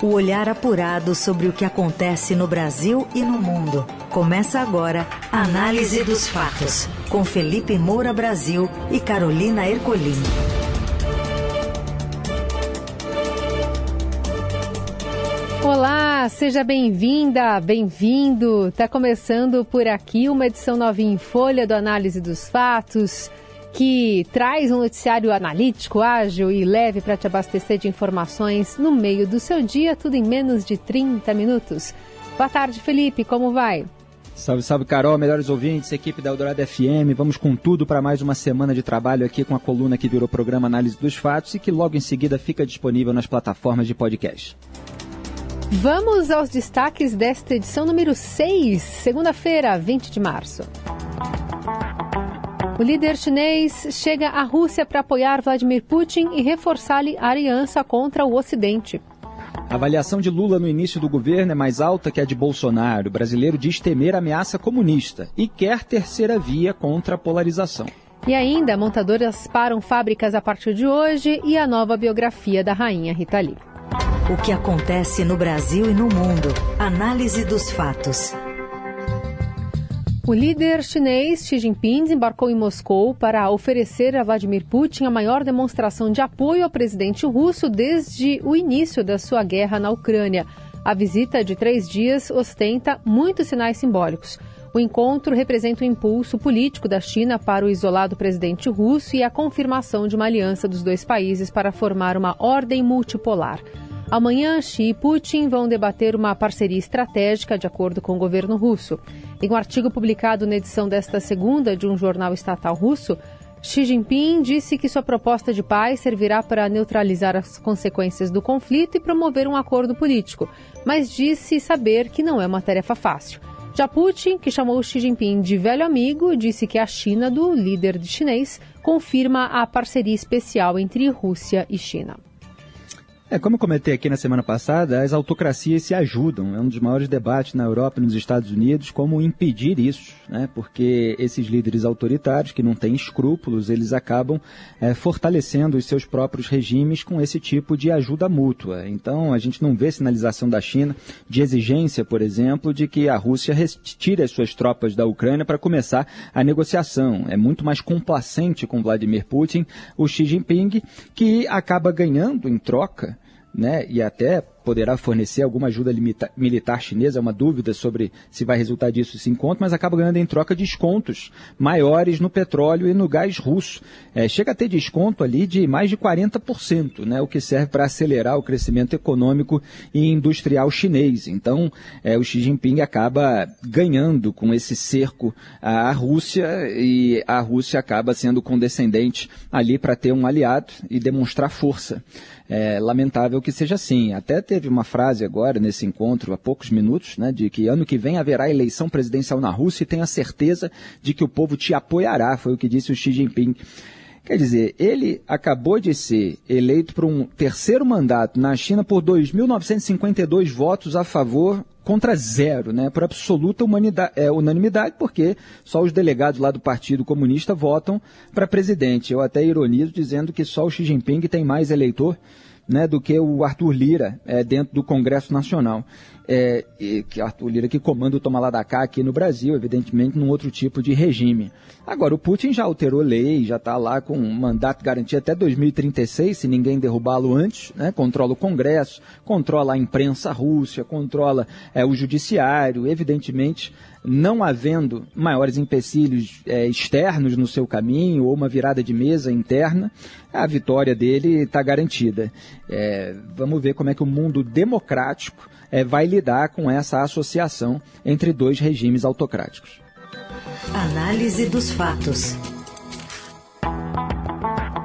O olhar apurado sobre o que acontece no Brasil e no mundo. Começa agora a Análise dos Fatos, com Felipe Moura Brasil e Carolina Ercolim. Olá, seja bem-vinda, bem-vindo. Tá começando por aqui uma edição novinha em folha do Análise dos Fatos que traz um noticiário analítico, ágil e leve para te abastecer de informações no meio do seu dia, tudo em menos de 30 minutos. Boa tarde, Felipe, como vai? Salve, salve, Carol, melhores ouvintes, equipe da Eldorado FM. Vamos com tudo para mais uma semana de trabalho aqui com a coluna que virou programa Análise dos Fatos e que logo em seguida fica disponível nas plataformas de podcast. Vamos aos destaques desta edição número 6, segunda-feira, 20 de março. O líder chinês chega à Rússia para apoiar Vladimir Putin e reforçar-lhe a aliança contra o Ocidente. A avaliação de Lula no início do governo é mais alta que a de Bolsonaro. O brasileiro diz temer ameaça comunista e quer terceira via contra a polarização. E ainda, montadoras param fábricas a partir de hoje e a nova biografia da rainha Rita Lee. O que acontece no Brasil e no mundo. Análise dos fatos. O líder chinês Xi Jinping desembarcou em Moscou para oferecer a Vladimir Putin a maior demonstração de apoio ao presidente russo desde o início da sua guerra na Ucrânia. A visita de três dias ostenta muitos sinais simbólicos. O encontro representa o impulso político da China para o isolado presidente russo e a confirmação de uma aliança dos dois países para formar uma ordem multipolar. Amanhã, Xi e Putin vão debater uma parceria estratégica, de acordo com o governo russo. Em um artigo publicado na edição desta segunda de um jornal estatal russo, Xi Jinping disse que sua proposta de paz servirá para neutralizar as consequências do conflito e promover um acordo político, mas disse saber que não é uma tarefa fácil. Já Putin, que chamou Xi Jinping de velho amigo, disse que a China do líder chinês confirma a parceria especial entre Rússia e China. É, como eu comentei aqui na semana passada, as autocracias se ajudam. É um dos maiores debates na Europa e nos Estados Unidos como impedir isso, né? Porque esses líderes autoritários que não têm escrúpulos, eles acabam é, fortalecendo os seus próprios regimes com esse tipo de ajuda mútua. Então, a gente não vê sinalização da China de exigência, por exemplo, de que a Rússia retire as suas tropas da Ucrânia para começar a negociação. É muito mais complacente com Vladimir Putin, o Xi Jinping, que acaba ganhando em troca né, e até poderá fornecer alguma ajuda militar chinesa, é uma dúvida sobre se vai resultar disso esse encontro, mas acaba ganhando em troca descontos maiores no petróleo e no gás russo. É, chega a ter desconto ali de mais de 40%, né, o que serve para acelerar o crescimento econômico e industrial chinês. Então, é, o Xi Jinping acaba ganhando com esse cerco à Rússia e a Rússia acaba sendo condescendente ali para ter um aliado e demonstrar força. É lamentável que seja assim. Até teve uma frase agora nesse encontro, há poucos minutos, né, de que ano que vem haverá eleição presidencial na Rússia e tenha certeza de que o povo te apoiará, foi o que disse o Xi Jinping. Quer dizer, ele acabou de ser eleito para um terceiro mandato na China por 2.952 votos a favor contra zero, né, por absoluta é, unanimidade, porque só os delegados lá do Partido Comunista votam para presidente. Eu até ironizo dizendo que só o Xi Jinping tem mais eleitor né, do que o Arthur Lira é, dentro do Congresso Nacional. É, que Arthur Lira que comanda o toma lá da cá aqui no Brasil, evidentemente num outro tipo de regime. Agora, o Putin já alterou lei, já está lá com um mandato garantido até 2036, se ninguém derrubá-lo antes, né, controla o Congresso, controla a imprensa russa, controla é, o judiciário, evidentemente não havendo maiores empecilhos é, externos no seu caminho ou uma virada de mesa interna, a vitória dele está garantida. É, vamos ver como é que o mundo democrático é, vai lidar com essa associação entre dois regimes autocráticos. Análise dos fatos.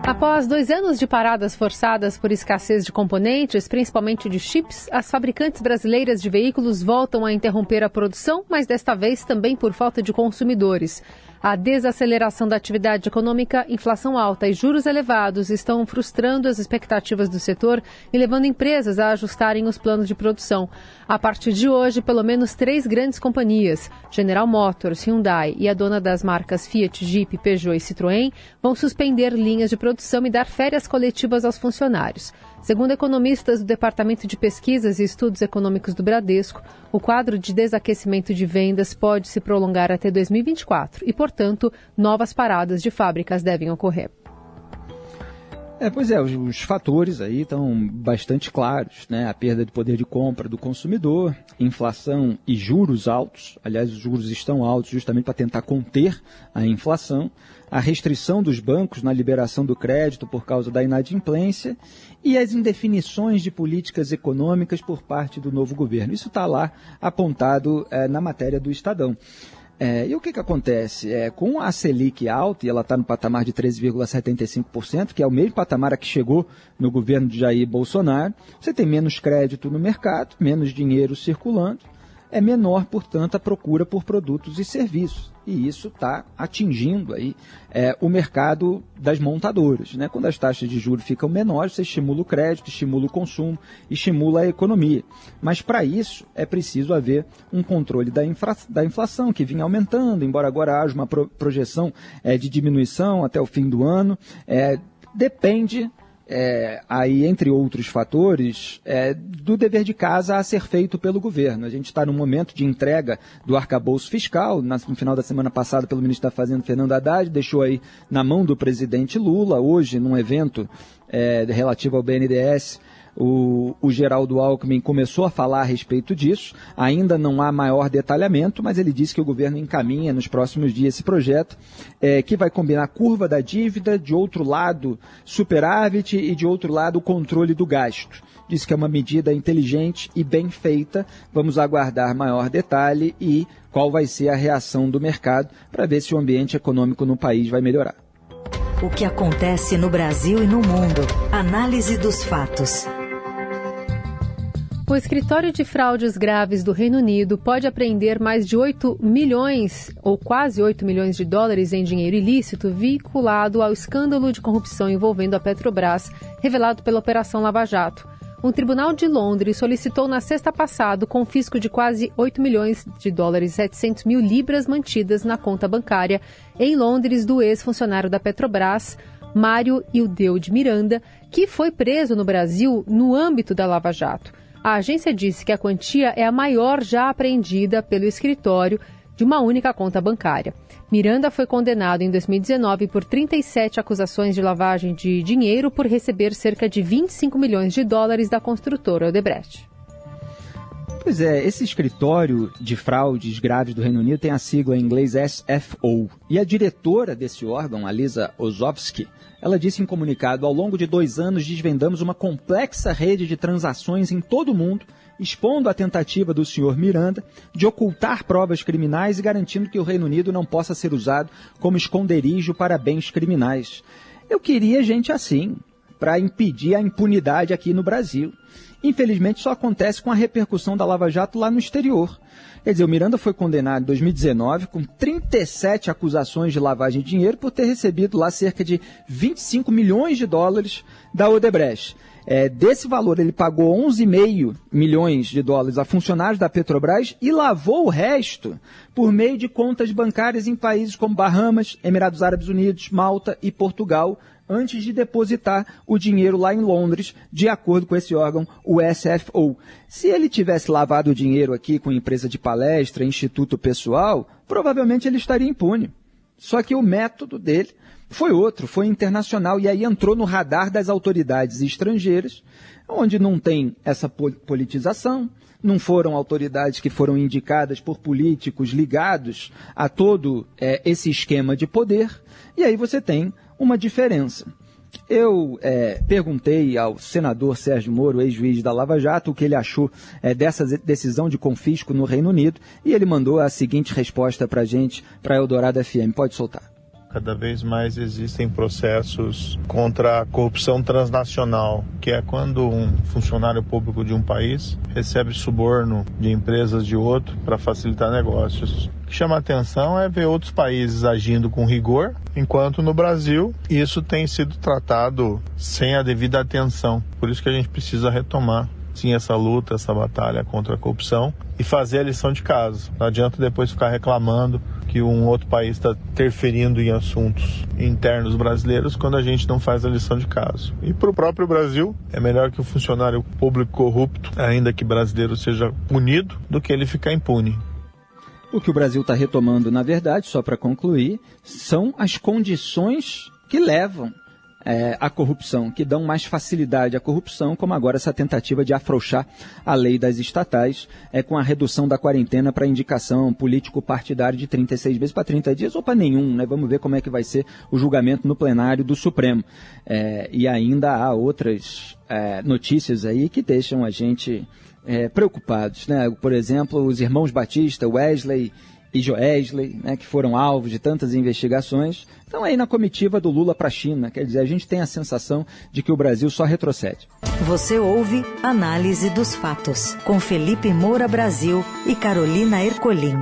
Após dois anos de paradas forçadas por escassez de componentes, principalmente de chips, as fabricantes brasileiras de veículos voltam a interromper a produção, mas desta vez também por falta de consumidores. A desaceleração da atividade econômica, inflação alta e juros elevados estão frustrando as expectativas do setor e levando empresas a ajustarem os planos de produção. A partir de hoje, pelo menos três grandes companhias, General Motors, Hyundai e a dona das marcas Fiat, Jeep, Peugeot e Citroën, vão suspender linhas de produção e dar férias coletivas aos funcionários. Segundo economistas do Departamento de Pesquisas e Estudos Econômicos do Bradesco, o quadro de desaquecimento de vendas pode se prolongar até 2024 e, portanto, novas paradas de fábricas devem ocorrer. É, pois é, os, os, fatores aí estão bastante claros, né? A perda de poder de compra do consumidor, inflação e juros altos. Aliás, os juros estão altos justamente para tentar conter a inflação, a restrição dos bancos na liberação do crédito por causa da inadimplência e as indefinições de políticas econômicas por parte do novo governo. Isso está lá apontado é, na matéria do Estadão. É, e o que, que acontece? É, com a Selic alta, e ela está no patamar de 13,75%, que é o mesmo patamar a que chegou no governo de Jair Bolsonaro, você tem menos crédito no mercado, menos dinheiro circulando, é menor, portanto, a procura por produtos e serviços. E isso está atingindo aí é, o mercado das montadoras. Né? Quando as taxas de juros ficam menores, você estimula o crédito, estimula o consumo, estimula a economia. Mas para isso é preciso haver um controle da, infra, da inflação, que vinha aumentando, embora agora haja uma pro, projeção é, de diminuição até o fim do ano. É, depende é, aí, entre outros fatores, é, do dever de casa a ser feito pelo governo. A gente está no momento de entrega do arcabouço fiscal, no final da semana passada pelo ministro da Fazenda, Fernando Haddad, deixou aí na mão do presidente Lula, hoje, num evento é, relativo ao BNDES, o, o Geraldo Alckmin começou a falar a respeito disso. Ainda não há maior detalhamento, mas ele disse que o governo encaminha nos próximos dias esse projeto, é, que vai combinar a curva da dívida, de outro lado, superávit e de outro lado, o controle do gasto. Disse que é uma medida inteligente e bem feita. Vamos aguardar maior detalhe e qual vai ser a reação do mercado para ver se o ambiente econômico no país vai melhorar. O que acontece no Brasil e no mundo. Análise dos fatos. O escritório de fraudes graves do Reino Unido pode apreender mais de 8 milhões, ou quase 8 milhões de dólares em dinheiro ilícito vinculado ao escândalo de corrupção envolvendo a Petrobras, revelado pela Operação Lava Jato. Um tribunal de Londres solicitou na sexta passada o confisco de quase 8 milhões de dólares e 700 mil libras mantidas na conta bancária em Londres do ex-funcionário da Petrobras, Mário Ildeu de Miranda, que foi preso no Brasil no âmbito da Lava Jato. A agência disse que a quantia é a maior já apreendida pelo escritório de uma única conta bancária. Miranda foi condenado em 2019 por 37 acusações de lavagem de dinheiro por receber cerca de 25 milhões de dólares da construtora Odebrecht. Pois é, esse escritório de fraudes graves do Reino Unido tem a sigla em inglês SFO. E a diretora desse órgão, a Lisa Ozovsky, ela disse em comunicado: ao longo de dois anos desvendamos uma complexa rede de transações em todo o mundo, expondo a tentativa do senhor Miranda de ocultar provas criminais e garantindo que o Reino Unido não possa ser usado como esconderijo para bens criminais. Eu queria gente assim, para impedir a impunidade aqui no Brasil. Infelizmente, só acontece com a repercussão da Lava Jato lá no exterior. Quer dizer, o Miranda foi condenado em 2019 com 37 acusações de lavagem de dinheiro por ter recebido lá cerca de 25 milhões de dólares da Odebrecht. É, desse valor, ele pagou 11,5 milhões de dólares a funcionários da Petrobras e lavou o resto por meio de contas bancárias em países como Bahamas, Emirados Árabes Unidos, Malta e Portugal, antes de depositar o dinheiro lá em Londres, de acordo com esse órgão, o SFO. Se ele tivesse lavado o dinheiro aqui com empresa de palestra, instituto pessoal, provavelmente ele estaria impune. Só que o método dele foi outro, foi internacional e aí entrou no radar das autoridades estrangeiras, onde não tem essa politização, não foram autoridades que foram indicadas por políticos ligados a todo é, esse esquema de poder, e aí você tem uma diferença. Eu é, perguntei ao senador Sérgio Moro, ex-juiz da Lava Jato, o que ele achou é, dessa decisão de confisco no Reino Unido e ele mandou a seguinte resposta para gente, para Eldorado FM. Pode soltar. Cada vez mais existem processos contra a corrupção transnacional, que é quando um funcionário público de um país recebe suborno de empresas de outro para facilitar negócios. O que chama atenção é ver outros países agindo com rigor, enquanto no Brasil isso tem sido tratado sem a devida atenção. Por isso que a gente precisa retomar sim essa luta, essa batalha contra a corrupção e fazer a lição de casa. Não adianta depois ficar reclamando que um outro país está interferindo em assuntos internos brasileiros quando a gente não faz a lição de casa. E para o próprio Brasil, é melhor que o funcionário público corrupto, ainda que brasileiro, seja punido do que ele ficar impune. O que o Brasil está retomando, na verdade, só para concluir, são as condições que levam é, a corrupção, que dão mais facilidade à corrupção, como agora essa tentativa de afrouxar a lei das estatais, é, com a redução da quarentena para indicação político-partidária de 36 vezes para 30 dias ou para nenhum. Né? Vamos ver como é que vai ser o julgamento no plenário do Supremo. É, e ainda há outras é, notícias aí que deixam a gente é, preocupados. Né? Por exemplo, os irmãos Batista, Wesley e Joesley, né, que foram alvos de tantas investigações, estão aí na comitiva do Lula para a China. Quer dizer, a gente tem a sensação de que o Brasil só retrocede. Você ouve Análise dos Fatos, com Felipe Moura Brasil e Carolina Ercolim.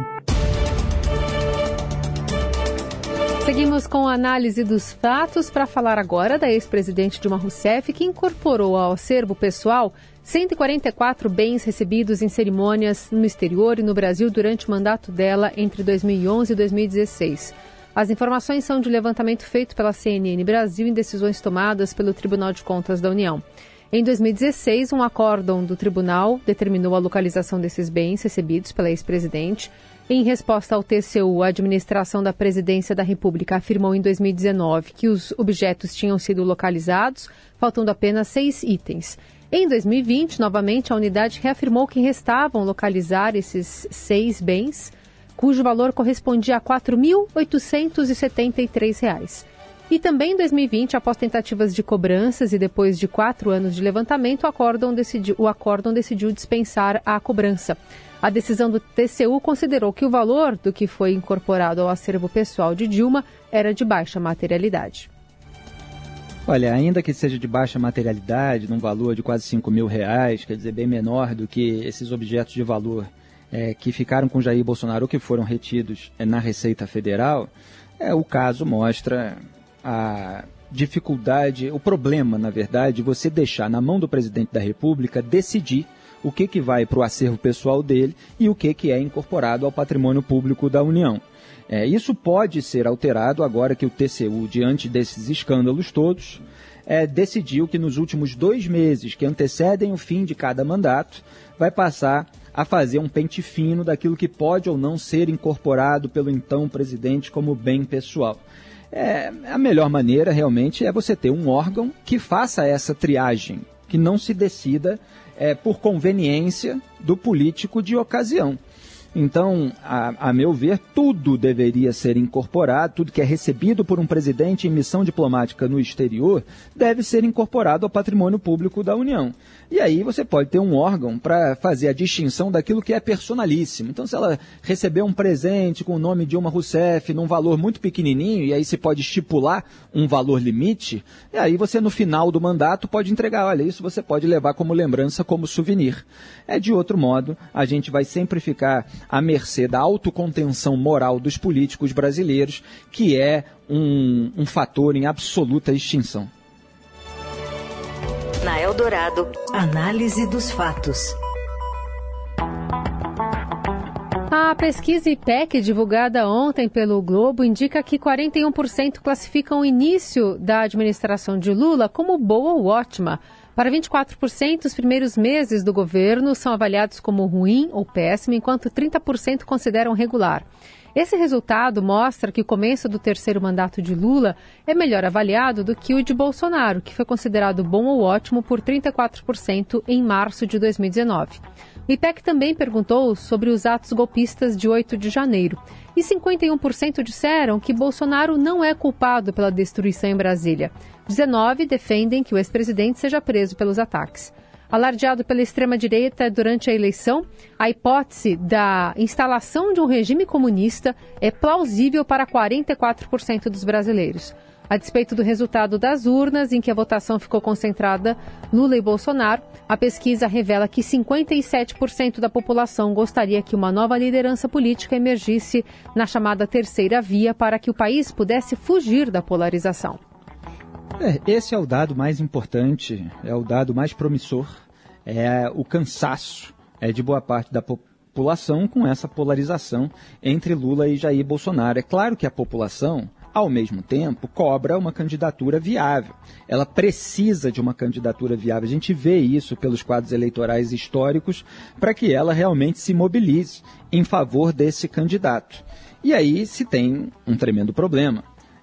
Seguimos com a análise dos fatos para falar agora da ex-presidente Dilma Rousseff, que incorporou ao acervo pessoal 144 bens recebidos em cerimônias no exterior e no Brasil durante o mandato dela entre 2011 e 2016. As informações são de levantamento feito pela CNN Brasil em decisões tomadas pelo Tribunal de Contas da União. Em 2016, um acórdão do tribunal determinou a localização desses bens recebidos pela ex-presidente. Em resposta ao TCU, a administração da Presidência da República afirmou em 2019 que os objetos tinham sido localizados, faltando apenas seis itens. Em 2020, novamente, a unidade reafirmou que restavam localizar esses seis bens, cujo valor correspondia a R$ 4.873. E também em 2020, após tentativas de cobranças e depois de quatro anos de levantamento, o acórdão decidiu, o acórdão decidiu dispensar a cobrança. A decisão do TCU considerou que o valor do que foi incorporado ao acervo pessoal de Dilma era de baixa materialidade. Olha, ainda que seja de baixa materialidade, num valor de quase 5 mil reais, quer dizer, bem menor do que esses objetos de valor é, que ficaram com Jair Bolsonaro que foram retidos é, na Receita Federal, é, o caso mostra a dificuldade, o problema, na verdade, de você deixar na mão do presidente da República decidir o que, que vai para o acervo pessoal dele e o que, que é incorporado ao patrimônio público da União. É, isso pode ser alterado agora que o TCU, diante desses escândalos todos, é, decidiu que nos últimos dois meses que antecedem o fim de cada mandato, vai passar a fazer um pente fino daquilo que pode ou não ser incorporado pelo então presidente como bem pessoal. É, a melhor maneira realmente é você ter um órgão que faça essa triagem, que não se decida é, por conveniência do político de ocasião. Então, a, a, meu ver, tudo deveria ser incorporado, tudo que é recebido por um presidente em missão diplomática no exterior deve ser incorporado ao patrimônio público da União. E aí você pode ter um órgão para fazer a distinção daquilo que é personalíssimo. Então, se ela receber um presente com o nome Dilma Rousseff num valor muito pequenininho, e aí se pode estipular um valor limite, e aí você no final do mandato pode entregar, olha, isso você pode levar como lembrança, como souvenir. É de outro modo, a gente vai sempre ficar à mercê da autocontenção moral dos políticos brasileiros, que é um, um fator em absoluta extinção. Na Eldorado, análise dos fatos. A pesquisa IPEC, divulgada ontem pelo Globo, indica que 41% classificam o início da administração de Lula como boa ou ótima. Para 24%, os primeiros meses do governo são avaliados como ruim ou péssimo, enquanto 30% consideram regular. Esse resultado mostra que o começo do terceiro mandato de Lula é melhor avaliado do que o de Bolsonaro, que foi considerado bom ou ótimo por 34% em março de 2019. O IPEC também perguntou sobre os atos golpistas de 8 de janeiro. E 51% disseram que Bolsonaro não é culpado pela destruição em Brasília. 19 defendem que o ex-presidente seja preso pelos ataques alardeado pela extrema-direita durante a eleição, a hipótese da instalação de um regime comunista é plausível para 44% dos brasileiros. A despeito do resultado das urnas, em que a votação ficou concentrada Lula e Bolsonaro, a pesquisa revela que 57% da população gostaria que uma nova liderança política emergisse na chamada terceira via para que o país pudesse fugir da polarização. É, esse é o dado mais importante, é o dado mais promissor é o cansaço é, de boa parte da população com essa polarização entre Lula e Jair Bolsonaro. É claro que a população ao mesmo tempo, cobra uma candidatura viável. Ela precisa de uma candidatura viável. A gente vê isso pelos quadros eleitorais históricos para que ela realmente se mobilize em favor desse candidato. E aí se tem um tremendo problema,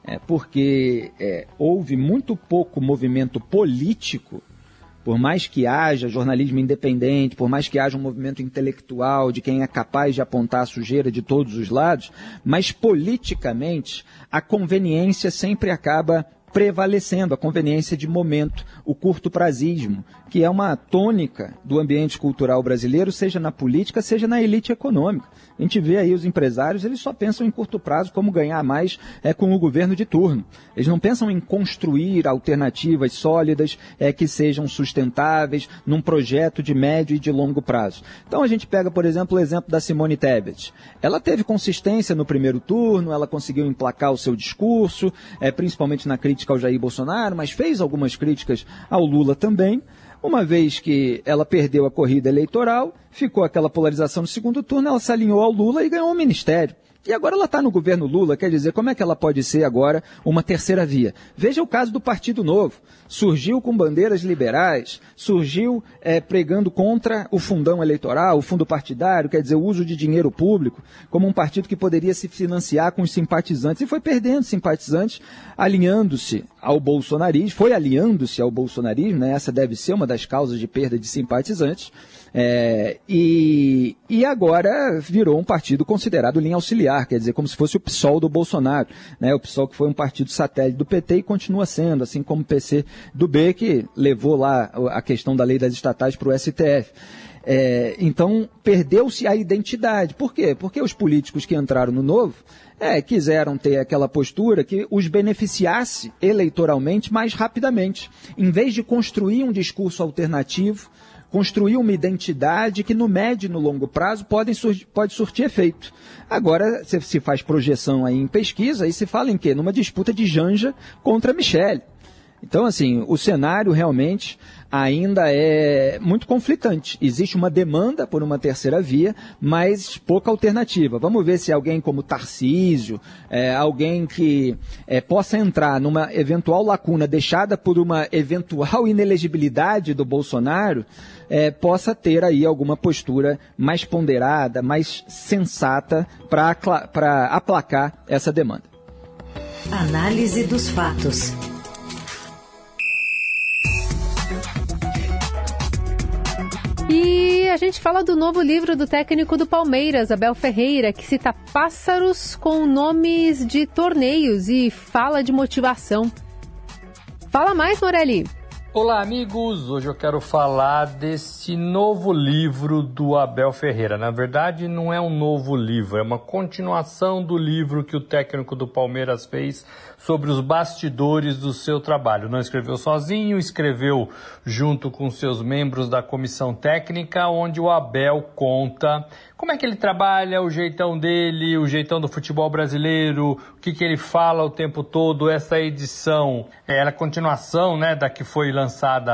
é, porque é, houve muito pouco movimento político por mais que haja jornalismo independente, por mais que haja um movimento intelectual de quem é capaz de apontar a sujeira de todos os lados, mas politicamente a conveniência sempre acaba prevalecendo, a conveniência de momento, o curto prazismo, que é uma tônica do ambiente cultural brasileiro, seja na política, seja na elite econômica. A gente vê aí os empresários, eles só pensam em curto prazo como ganhar mais é, com o governo de turno. Eles não pensam em construir alternativas sólidas é, que sejam sustentáveis num projeto de médio e de longo prazo. Então a gente pega, por exemplo, o exemplo da Simone Tebet. Ela teve consistência no primeiro turno, ela conseguiu emplacar o seu discurso, é, principalmente na crítica ao Jair Bolsonaro, mas fez algumas críticas ao Lula também. Uma vez que ela perdeu a corrida eleitoral, ficou aquela polarização no segundo turno, ela se alinhou ao Lula e ganhou o ministério. E agora ela está no governo Lula, quer dizer, como é que ela pode ser agora uma terceira via? Veja o caso do Partido Novo. Surgiu com bandeiras liberais, surgiu é, pregando contra o fundão eleitoral, o fundo partidário, quer dizer, o uso de dinheiro público, como um partido que poderia se financiar com os simpatizantes, e foi perdendo simpatizantes, alinhando-se ao bolsonarismo, foi alinhando-se ao bolsonarismo, né? essa deve ser uma das causas de perda de simpatizantes, é, e, e agora virou um partido considerado linha auxiliar, quer dizer, como se fosse o PSOL do Bolsonaro. Né? O PSOL que foi um partido satélite do PT e continua sendo, assim como o PC do B, que levou lá a questão da lei das estatais para o STF. É, então, perdeu-se a identidade. Por quê? Porque os políticos que entraram no novo é, quiseram ter aquela postura que os beneficiasse eleitoralmente mais rapidamente. Em vez de construir um discurso alternativo, construir uma identidade que no médio e no longo prazo podem pode surtir efeito. Agora, se, se faz projeção aí em pesquisa, aí se fala em quê? Numa disputa de Janja contra Michele. Então, assim, o cenário realmente ainda é muito conflitante. Existe uma demanda por uma terceira via, mas pouca alternativa. Vamos ver se alguém como Tarcísio, é, alguém que é, possa entrar numa eventual lacuna deixada por uma eventual inelegibilidade do Bolsonaro, é, possa ter aí alguma postura mais ponderada, mais sensata para aplacar essa demanda. Análise dos fatos. E a gente fala do novo livro do técnico do Palmeiras, Abel Ferreira, que cita pássaros com nomes de torneios e fala de motivação. Fala mais, Morelli. Olá, amigos! Hoje eu quero falar desse novo livro do Abel Ferreira. Na verdade, não é um novo livro, é uma continuação do livro que o técnico do Palmeiras fez sobre os bastidores do seu trabalho. Não escreveu sozinho, escreveu junto com seus membros da comissão técnica, onde o Abel conta como é que ele trabalha, o jeitão dele, o jeitão do futebol brasileiro, o que, que ele fala o tempo todo. Essa edição é a continuação né, da que foi lançada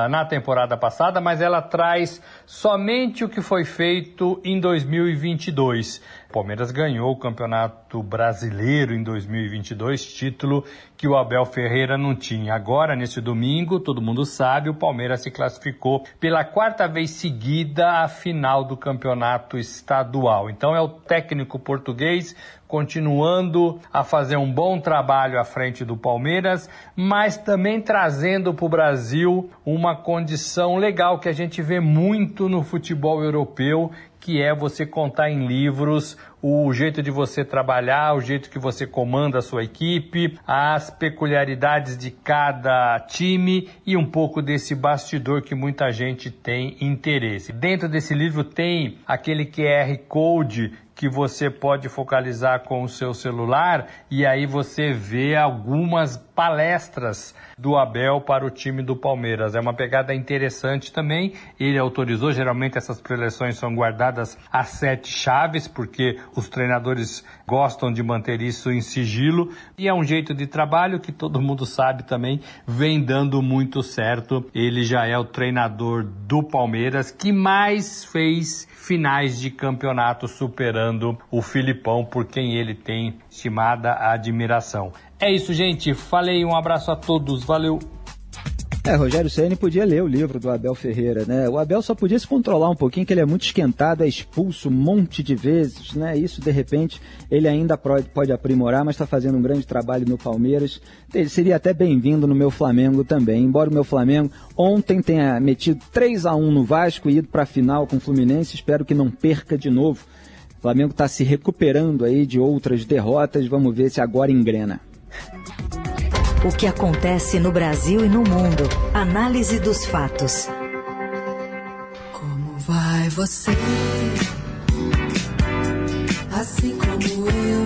na temporada passada, mas ela traz somente o que foi feito em 2022. Palmeiras ganhou o Campeonato Brasileiro em 2022, título que o Abel Ferreira não tinha. Agora, nesse domingo, todo mundo sabe, o Palmeiras se classificou pela quarta vez seguida à final do Campeonato Estadual. Então é o técnico português continuando a fazer um bom trabalho à frente do Palmeiras, mas também trazendo para o Brasil uma condição legal que a gente vê muito no futebol europeu, que é você contar em livros o jeito de você trabalhar, o jeito que você comanda a sua equipe, as peculiaridades de cada time e um pouco desse bastidor que muita gente tem interesse. Dentro desse livro tem aquele QR Code que você pode focalizar com o seu celular e aí você vê algumas palestras do Abel para o time do Palmeiras. É uma pegada interessante também. Ele autorizou, geralmente essas preleções são guardadas a sete chaves, porque os treinadores gostam de manter isso em sigilo e é um jeito de trabalho que todo mundo sabe também vem dando muito certo. Ele já é o treinador do Palmeiras que mais fez finais de campeonato superando o Filipão, por quem ele tem estimada admiração. É isso, gente. Falei, um abraço a todos. Valeu. É, Rogério Ceni podia ler o livro do Abel Ferreira, né? O Abel só podia se controlar um pouquinho, que ele é muito esquentado, é expulso um monte de vezes, né? Isso, de repente, ele ainda pode, aprimorar, mas está fazendo um grande trabalho no Palmeiras. Ele seria até bem-vindo no meu Flamengo também. Embora o meu Flamengo ontem tenha metido 3 a 1 no Vasco e ido para a final com o Fluminense, espero que não perca de novo. O Flamengo está se recuperando aí de outras derrotas, vamos ver se agora engrena. O que acontece no Brasil e no mundo. Análise dos fatos. Como vai você? Assim como eu.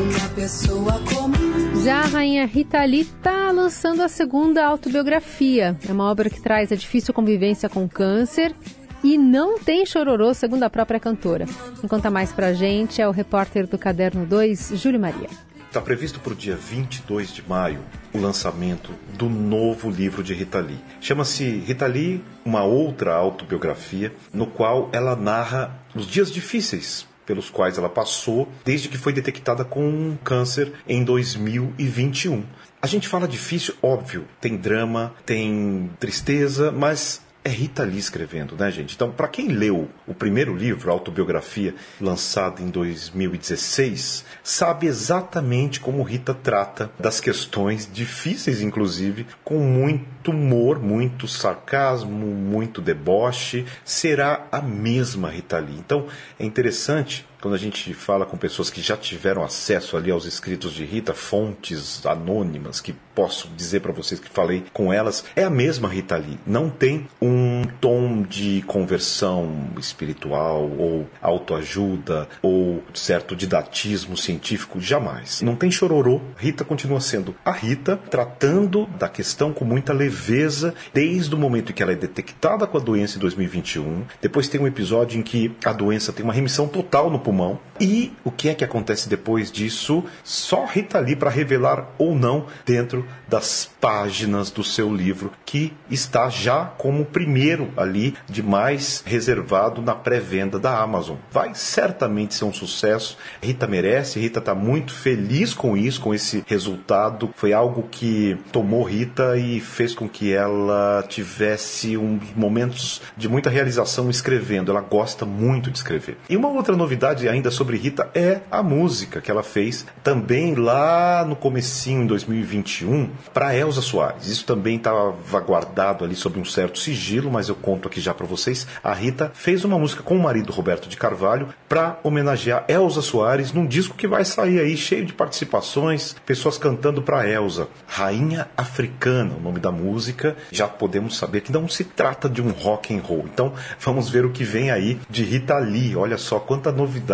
Uma pessoa comum. Já a rainha Rita Lee está lançando a segunda autobiografia. É uma obra que traz a difícil convivência com câncer e não tem chororô, segundo a própria cantora. Quem conta mais pra gente é o repórter do Caderno 2, Júlio Maria. Está previsto para o dia 22 de maio o lançamento do novo livro de Rita Lee. Chama-se Rita Lee, uma outra autobiografia, no qual ela narra os dias difíceis pelos quais ela passou desde que foi detectada com câncer em 2021. A gente fala difícil, óbvio, tem drama, tem tristeza, mas é Rita Lee escrevendo, né, gente? Então, para quem leu o primeiro livro, autobiografia, lançado em 2016, sabe exatamente como Rita trata das questões difíceis, inclusive, com muito humor, muito sarcasmo, muito deboche. Será a mesma Rita Lee. Então, é interessante quando a gente fala com pessoas que já tiveram acesso ali aos escritos de Rita, fontes anônimas que posso dizer para vocês que falei com elas, é a mesma Rita Lee. Não tem um tom de conversão espiritual ou autoajuda ou certo didatismo científico, jamais. Não tem chororô. Rita continua sendo a Rita, tratando da questão com muita leveza desde o momento em que ela é detectada com a doença em 2021. Depois tem um episódio em que a doença tem uma remissão total no pulmão. E o que é que acontece depois disso? Só Rita Lee para revelar ou não dentro das páginas do seu livro, que está já como primeiro ali de mais reservado na pré-venda da Amazon. Vai certamente ser um sucesso. Rita merece, Rita está muito feliz com isso, com esse resultado. Foi algo que tomou Rita e fez com que ela tivesse uns momentos de muita realização escrevendo. Ela gosta muito de escrever. E uma outra novidade ainda sobre Rita é a música que ela fez também lá no comecinho em 2021 para Elza Soares. Isso também estava guardado ali sob um certo sigilo, mas eu conto aqui já para vocês. A Rita fez uma música com o marido Roberto de Carvalho para homenagear Elza Soares num disco que vai sair aí cheio de participações, pessoas cantando para Elza. Rainha Africana, o nome da música. Já podemos saber que não se trata de um rock and roll. Então, vamos ver o que vem aí de Rita Lee. Olha só quanta novidade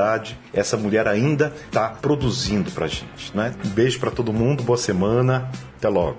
essa mulher ainda está produzindo pra gente, né? Um beijo para todo mundo, boa semana. Até logo.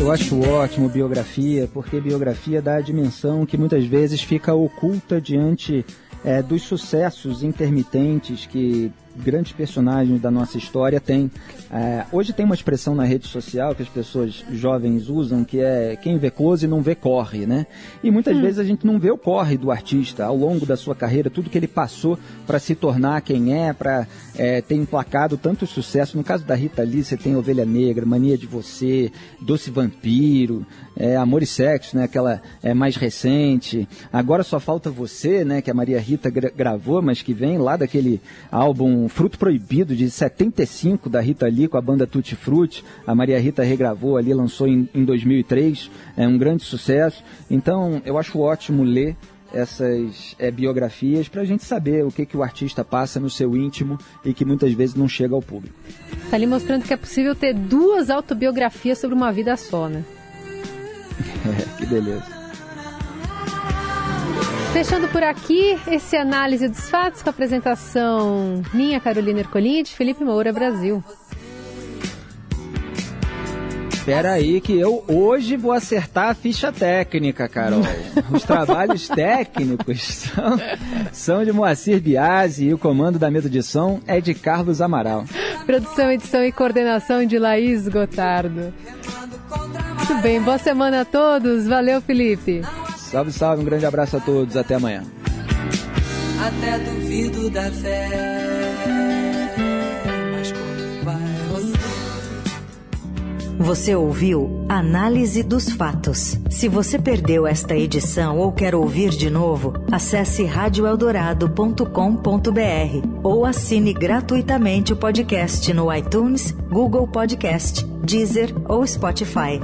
Eu acho ótimo biografia, porque biografia dá a dimensão que muitas vezes fica oculta diante é, dos sucessos intermitentes que grandes personagens da nossa história têm. É, hoje tem uma expressão na rede social que as pessoas jovens usam que é quem vê close não vê corre, né? E muitas hum. vezes a gente não vê o corre do artista ao longo da sua carreira, tudo que ele passou para se tornar quem é, para é, ter emplacado tanto sucesso. No caso da Rita Lee, você tem Ovelha Negra, Mania de Você, Doce Vampiro, é, Amor e Sexo, né? Aquela é, mais recente. Agora só falta você, né? Que a Maria Rita gra gravou, mas que vem lá daquele álbum Fruto Proibido de 75 da Rita Lee com a banda Tutti Frutti. A Maria Rita regravou ali, lançou em, em 2003. É um grande sucesso. Então, eu acho ótimo ler essas é, biografias para a gente saber o que, que o artista passa no seu íntimo e que muitas vezes não chega ao público. Está ali mostrando que é possível ter duas autobiografias sobre uma vida só, né? É, que beleza. Fechando por aqui esse análise dos fatos com a apresentação minha, Carolina Ercolim, de Felipe Moura, Brasil. espera aí que eu hoje vou acertar a ficha técnica, Carol. Os trabalhos técnicos são, são de Moacir Biasi e o comando da mesa de som é de Carlos Amaral. Produção, edição e coordenação de Laís Gotardo. Muito bem, boa semana a todos. Valeu, Felipe. Salve, salve, um grande abraço a todos. Até amanhã. Até duvido da fé. Você ouviu Análise dos Fatos. Se você perdeu esta edição ou quer ouvir de novo, acesse radioeldorado.com.br ou assine gratuitamente o podcast no iTunes, Google Podcast, Deezer ou Spotify.